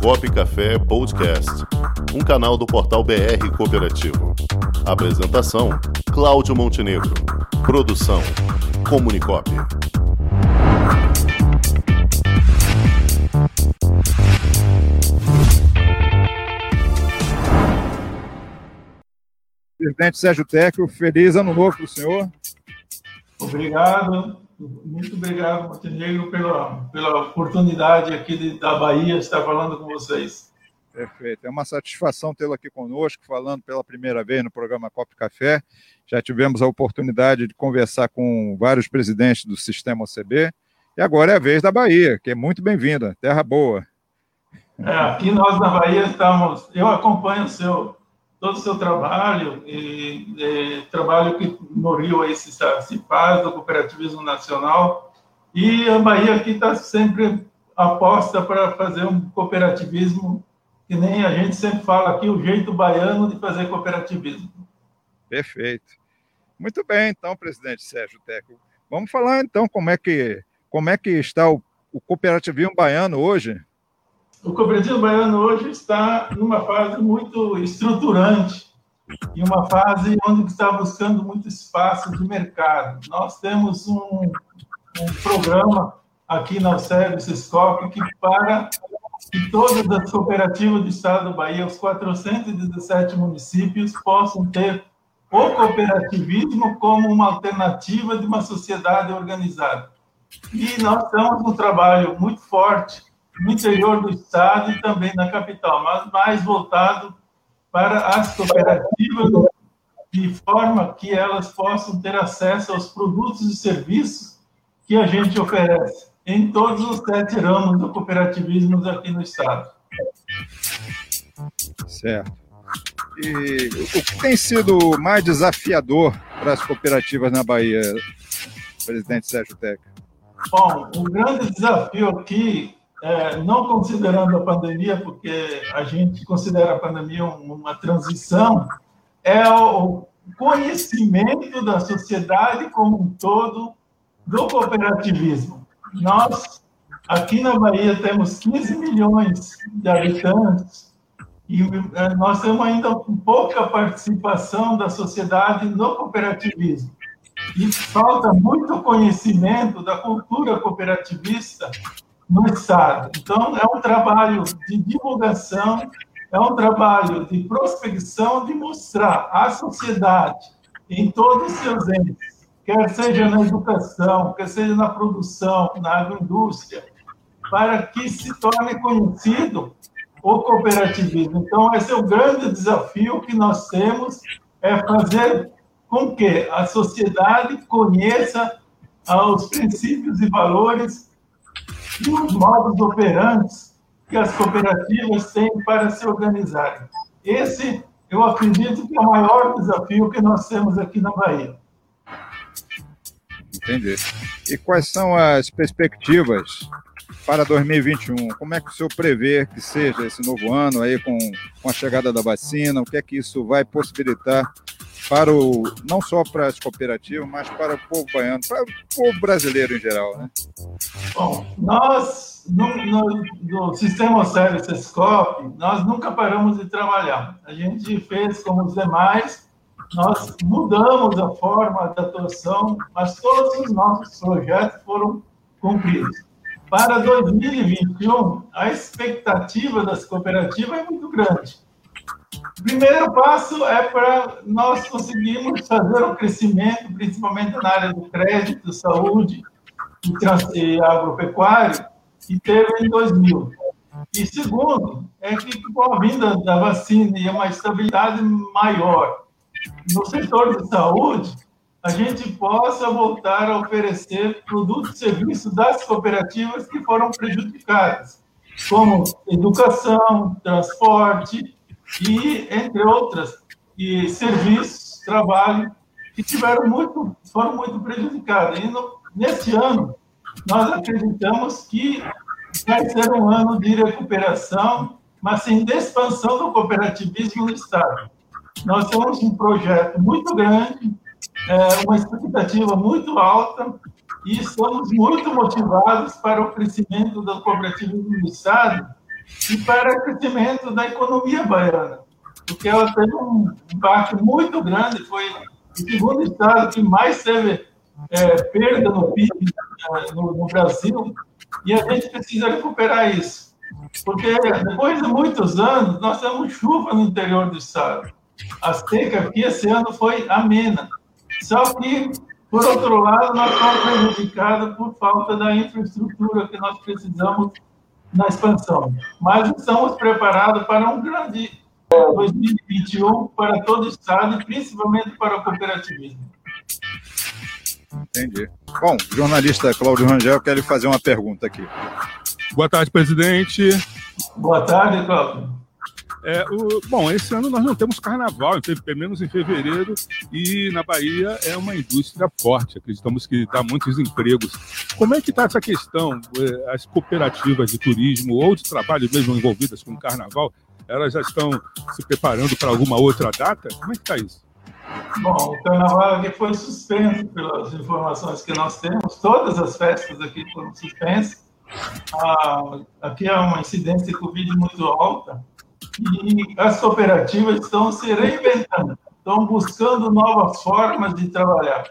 Cop Café Podcast, um canal do portal BR Cooperativo. Apresentação: Cláudio Montenegro. Produção: Comunicop. Presidente Sérgio Tecco, feliz ano novo para o senhor. Obrigado, muito obrigado, Montenegro, pela, pela oportunidade aqui de, da Bahia estar falando com vocês. Perfeito, é uma satisfação tê-lo aqui conosco, falando pela primeira vez no programa Cop Café. Já tivemos a oportunidade de conversar com vários presidentes do sistema OCB, e agora é a vez da Bahia, que é muito bem-vinda, terra boa. É, aqui nós na Bahia estamos, eu acompanho o seu, todo o seu trabalho, e, e trabalho que no Rio aí se, se faz, do cooperativismo nacional, e a Bahia aqui está sempre aposta para fazer um cooperativismo que nem a gente sempre fala aqui, o jeito baiano de fazer cooperativismo. Perfeito. Muito bem, então, presidente Sérgio Teco. Vamos falar então como é que, como é que está o, o cooperativismo baiano hoje? O cooperativo baiano hoje está numa fase muito estruturante e uma fase onde está buscando muito espaço de mercado. Nós temos um, um programa aqui na UCEB, Sescop, que para que todas as cooperativas do estado do Bahia, os 417 municípios, possam ter o cooperativismo como uma alternativa de uma sociedade organizada. E nós estamos um trabalho muito forte no interior do estado e também na capital, mas mais voltado para as cooperativas, de forma que elas possam ter acesso aos produtos e serviços que a gente oferece em todos os sete ramos do cooperativismo aqui no estado. Certo. E o que tem sido mais desafiador para as cooperativas na Bahia, presidente Sérgio Teca? Bom, o grande desafio aqui é, não considerando a pandemia, porque a gente considera a pandemia uma transição, é o conhecimento da sociedade como um todo do cooperativismo. Nós, aqui na Bahia, temos 15 milhões de habitantes e é, nós temos ainda pouca participação da sociedade no cooperativismo. E falta muito conhecimento da cultura cooperativista no Estado. Então, é um trabalho de divulgação, é um trabalho de prospecção, de mostrar à sociedade, em todos os seus entes, quer seja na educação, quer seja na produção, na agroindústria, para que se torne conhecido o cooperativismo. Então, esse é o grande desafio que nós temos, é fazer com que a sociedade conheça os princípios e valores os modos operantes que as cooperativas têm para se organizarem. Esse, eu acredito que é o maior desafio que nós temos aqui na Bahia. Entendi. E quais são as perspectivas para 2021? Como é que o senhor prevê que seja esse novo ano aí com, com a chegada da vacina? O que é que isso vai possibilitar para o não só para as cooperativas, mas para o povo baiano, para o povo brasileiro em geral, né? Bom, nós no, no, no sistema Océlio Sescop, nós nunca paramos de trabalhar. A gente fez como os demais, nós mudamos a forma de atuação, mas todos os nossos projetos foram cumpridos. Para 2021, a expectativa das cooperativas é muito grande primeiro passo é para nós conseguirmos fazer o um crescimento, principalmente na área do crédito, saúde e agropecuário, que teve em 2000. E segundo, é que com a vinda da vacina e uma estabilidade maior no setor de saúde, a gente possa voltar a oferecer produtos e serviços das cooperativas que foram prejudicadas, como educação, transporte, e, entre outras, e serviços, trabalho, que tiveram muito, foram muito prejudicados. E no, nesse ano, nós acreditamos que vai ser um ano de recuperação, mas sim de expansão do cooperativismo no Estado. Nós temos um projeto muito grande, é, uma expectativa muito alta, e estamos muito motivados para o crescimento do cooperativismo no Estado, e para o crescimento da economia baiana, porque ela teve um impacto muito grande, foi o segundo estado que mais teve é, perda no PIB no, no Brasil, e a gente precisa recuperar isso. Porque depois de muitos anos, nós temos chuva no interior do estado. A seca aqui esse ano foi amena. Só que, por outro lado, nós estamos prejudicados por falta da infraestrutura que nós precisamos na expansão. Mas estamos preparados para um grande 2021 para todo o Estado e principalmente para o cooperativismo. Entendi. Bom, jornalista Cláudio Rangel quer lhe fazer uma pergunta aqui. Boa tarde, presidente. Boa tarde, Cláudio. É, o, bom, esse ano nós não temos carnaval, teve pelo menos em fevereiro, e na Bahia é uma indústria forte, acreditamos que dá muitos empregos. Como é que está essa questão? É, as cooperativas de turismo ou de trabalho mesmo envolvidas com o carnaval, elas já estão se preparando para alguma outra data? Como é que está isso? Bom, o carnaval aqui foi suspenso pelas informações que nós temos, todas as festas aqui foram suspensas. Ah, aqui é uma incidência de Covid muito alta, e as cooperativas estão se reinventando, estão buscando novas formas de trabalhar,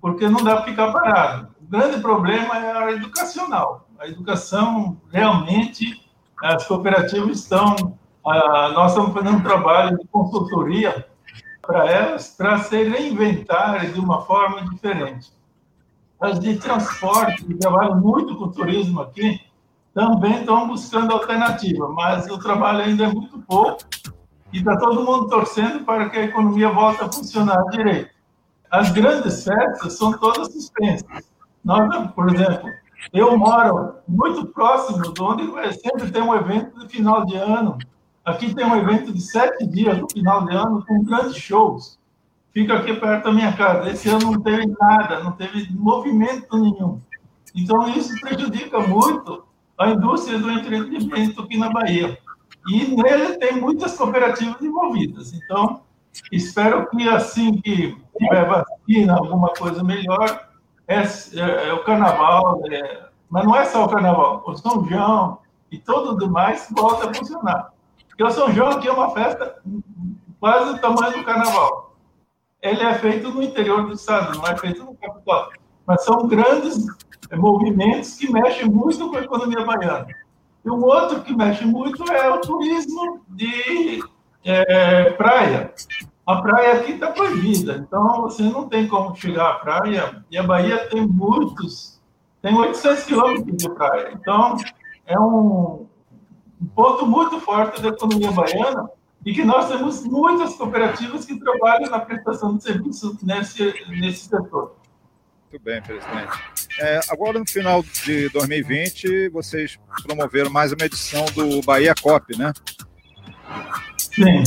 porque não dá para ficar parado. O grande problema é a área educacional. A educação, realmente, as cooperativas estão. nós estamos fazendo um trabalho de consultoria para elas, para se reinventarem de uma forma diferente. As de transporte, que trabalham muito com turismo aqui, também estão buscando alternativa, mas o trabalho ainda é muito pouco e está todo mundo torcendo para que a economia volte a funcionar direito. As grandes festas são todas suspensas. Nós, por exemplo, eu moro muito próximo de onde sempre tem um evento de final de ano. Aqui tem um evento de sete dias no final de ano com grandes shows. Fica aqui perto da minha casa. Esse ano não teve nada, não teve movimento nenhum. Então, isso prejudica muito a indústria do entretenimento aqui na Bahia. E nele tem muitas cooperativas envolvidas. Então, espero que assim que tiver vacina, alguma coisa melhor, é, é, é o carnaval, é, mas não é só o carnaval, o São João e todo o demais volta a funcionar. Porque o São João aqui é uma festa quase do tamanho do carnaval. Ele é feito no interior do estado, não é feito no capital. Mas são grandes movimentos que mexem muito com a economia baiana. E um outro que mexe muito é o turismo de é, praia. A praia aqui está proibida, então você não tem como chegar à praia. E a Bahia tem muitos, tem 800 quilômetros de praia. Então, é um, um ponto muito forte da economia baiana e que nós temos muitas cooperativas que trabalham na prestação de serviços nesse, nesse setor. Muito bem, presidente. É, agora, no final de 2020, vocês promoveram mais uma edição do Bahia Cop, né? Sim.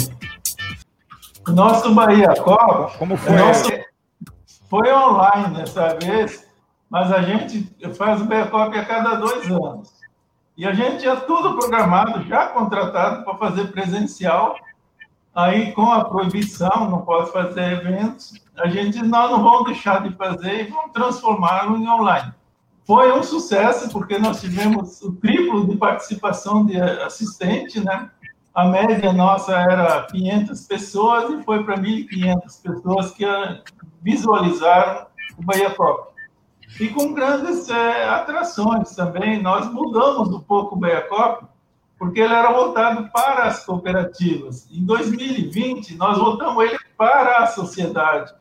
O nosso Bahia Cop. Como foi? Nosso, foi online dessa vez, mas a gente faz o Bahia Cop a cada dois anos. E a gente tinha tudo programado, já contratado para fazer presencial. Aí, com a proibição, não pode fazer eventos a gente nós não vamos deixar de fazer e vamos transformá-lo em online. Foi um sucesso, porque nós tivemos o triplo de participação de assistente, né? A média nossa era 500 pessoas e foi para 1.500 pessoas que visualizaram o Bahia Cop. E com grandes é, atrações também, nós mudamos um pouco o Bahia Cop, porque ele era voltado para as cooperativas. Em 2020, nós voltamos ele para a sociedade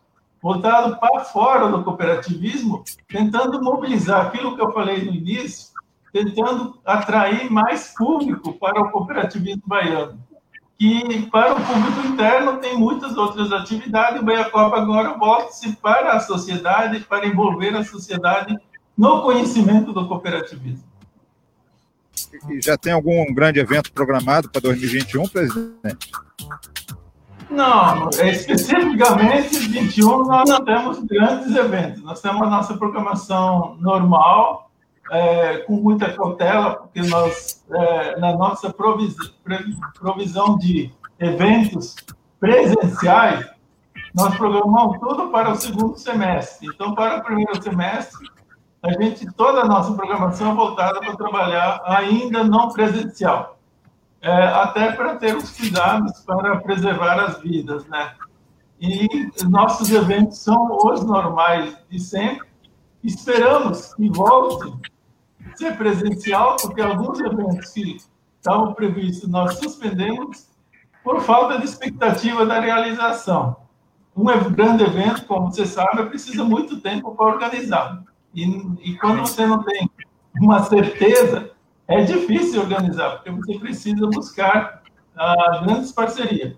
voltado para fora do cooperativismo, tentando mobilizar aquilo que eu falei no início, tentando atrair mais público para o cooperativismo baiano. E para o público interno tem muitas outras atividades, o Baiacopa agora volta-se para a sociedade, para envolver a sociedade no conhecimento do cooperativismo. E já tem algum grande evento programado para 2021, presidente? Não, especificamente 21 nós não temos grandes eventos. Nós temos a nossa programação normal, é, com muita cautela, porque nós, é, na nossa provisão, provisão de eventos presenciais, nós programamos tudo para o segundo semestre. Então, para o primeiro semestre, a gente, toda a nossa programação é voltada para trabalhar ainda não presencial. é, até para ter os cuidados para preservar as vidas, né? E nossos eventos são os normais de sempre. Esperamos que volte a ser presencial, porque alguns eventos que estavam previstos nós suspendemos por falta de expectativa da realização. Um grande evento, como você sabe, precisa muito tempo para organizar. E, e quando você não tem uma certeza, é difícil organizar, porque você precisa buscar ah, grandes parcerias.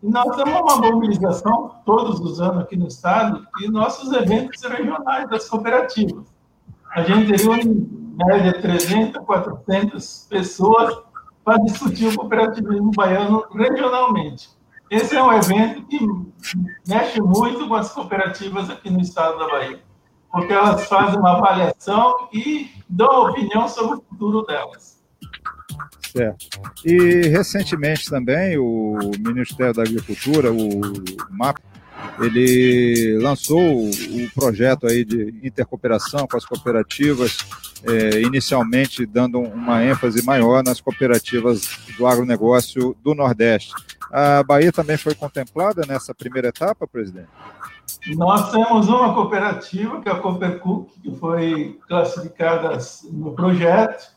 E nós temos uma mobilização todos os anos aqui no Estado e nossos eventos regionais das cooperativas. A gente reúne, em média, 300, 400 pessoas para discutir o cooperativismo baiano regionalmente. Esse é um evento que mexe muito com as cooperativas aqui no estado da Bahia, porque elas fazem uma avaliação e dão opinião sobre o futuro delas. Certo. E recentemente também o Ministério da Agricultura, o MAP, ele lançou o projeto aí de intercooperação com as cooperativas, é, inicialmente dando uma ênfase maior nas cooperativas do agronegócio do Nordeste. A Bahia também foi contemplada nessa primeira etapa, presidente? Nós temos uma cooperativa, que é a Coopercook, que foi classificada no projeto,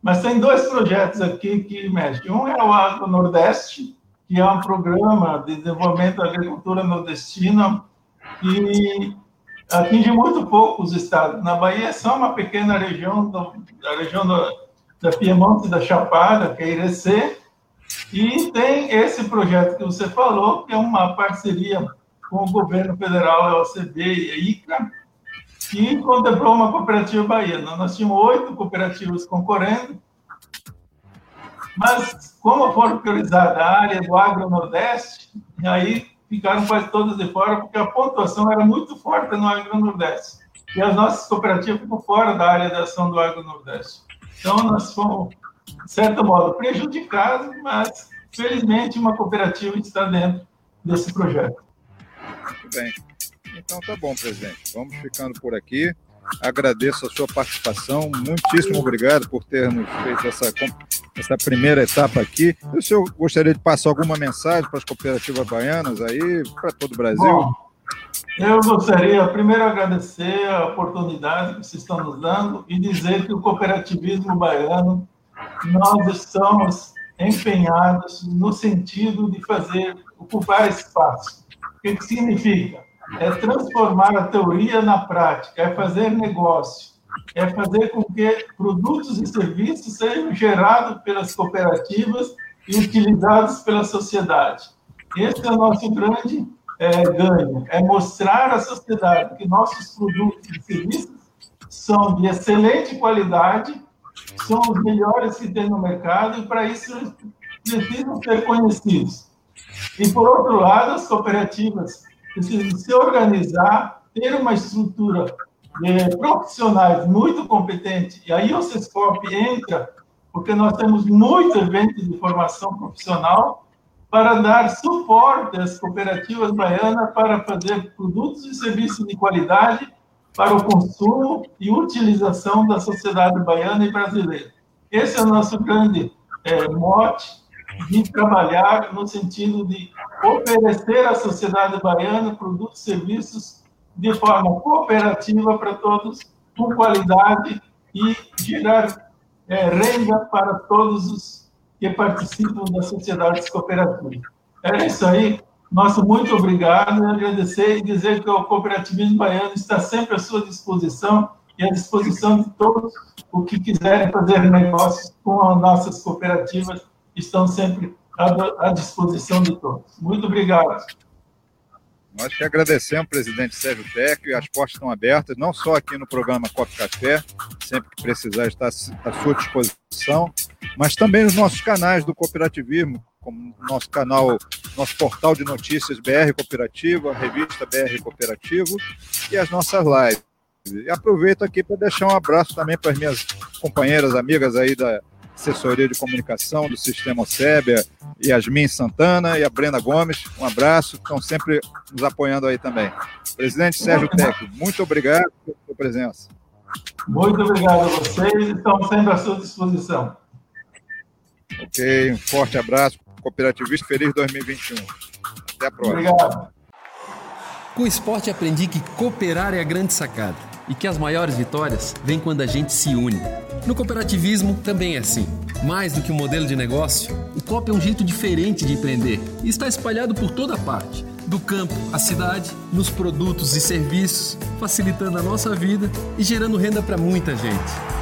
mas tem dois projetos aqui que mexem. Um é o Agro Nordeste, que é um programa de desenvolvimento da agricultura nordestina que atinge muito pouco os estados. Na Bahia é só uma pequena região, do, da região do, da Piemonte da Chapada, que é Irecê, e tem esse projeto que você falou, que é uma parceria com o governo federal, a OCB e a ICA, que contemplou uma cooperativa baiana. Nós tínhamos oito cooperativas concorrendo, mas como foram priorizadas a área do agro-nordeste, aí ficaram quase todas de fora, porque a pontuação era muito forte no agro-nordeste. E as nossas cooperativas ficam fora da área de ação do agro-nordeste. Então, nós fomos, de certo modo, prejudicados, mas, felizmente, uma cooperativa está dentro desse projeto. Muito bem. Então tá bom, presidente. Vamos ficando por aqui. Agradeço a sua participação. Muitíssimo obrigado por termos feito essa, essa primeira etapa aqui. O senhor gostaria de passar alguma mensagem para as cooperativas baianas aí, para todo o Brasil? Bom, eu gostaria, primeiro, agradecer a oportunidade que vocês estão nos dando e dizer que o cooperativismo baiano, nós estamos empenhados no sentido de fazer, ocupar espaço. O que, que significa? é transformar a teoria na prática, é fazer negócio, é fazer com que produtos e serviços sejam gerados pelas cooperativas e utilizados pela sociedade. Esse é o nosso grande é, ganho, é mostrar à sociedade que nossos produtos e serviços são de excelente qualidade, são os melhores que tem no mercado e para isso eles precisam ser conhecidos. E por outro lado, as cooperativas precisa se organizar, ter uma estrutura de profissionais muito competente, e aí o CESCOP entra, porque nós temos muitos eventos de formação profissional para dar suporte às cooperativas baianas para fazer produtos e serviços de qualidade para o consumo e utilização da sociedade baiana e brasileira. Esse é o nosso grande é, mote de trabalhar no sentido de oferecer à sociedade baiana produtos e serviços de forma cooperativa para todos, com qualidade e gerar é, renda para todos os que participam das sociedades cooperativas. É isso aí. Nosso muito obrigado, agradecer e dizer que o cooperativismo baiano está sempre à sua disposição e à disposição de todos o que quiserem fazer negócios com as nossas cooperativas estão sempre à disposição de todos. Muito obrigado. Nós que agradecemos, presidente Sérgio Tec, e as portas estão abertas, não só aqui no programa Copo Café, sempre que precisar está à sua disposição, mas também nos nossos canais do cooperativismo, como nosso canal, nosso portal de notícias BR Cooperativa, revista BR Cooperativo e as nossas lives. E aproveito aqui para deixar um abraço também para as minhas companheiras, amigas aí da, assessoria de comunicação do Sistema OSEB, Yasmin Santana e a Brenda Gomes. Um abraço, estão sempre nos apoiando aí também. Presidente Sérgio Tec, muito obrigado pela sua presença. Muito obrigado a vocês, estamos sempre à sua disposição. Ok, um forte abraço, cooperativista, feliz 2021. Até a próxima. Obrigado. Com o esporte aprendi que cooperar é a grande sacada e que as maiores vitórias vêm quando a gente se une. No cooperativismo também é assim. Mais do que um modelo de negócio, o COP é um jeito diferente de empreender e está espalhado por toda parte do campo à cidade, nos produtos e serviços, facilitando a nossa vida e gerando renda para muita gente.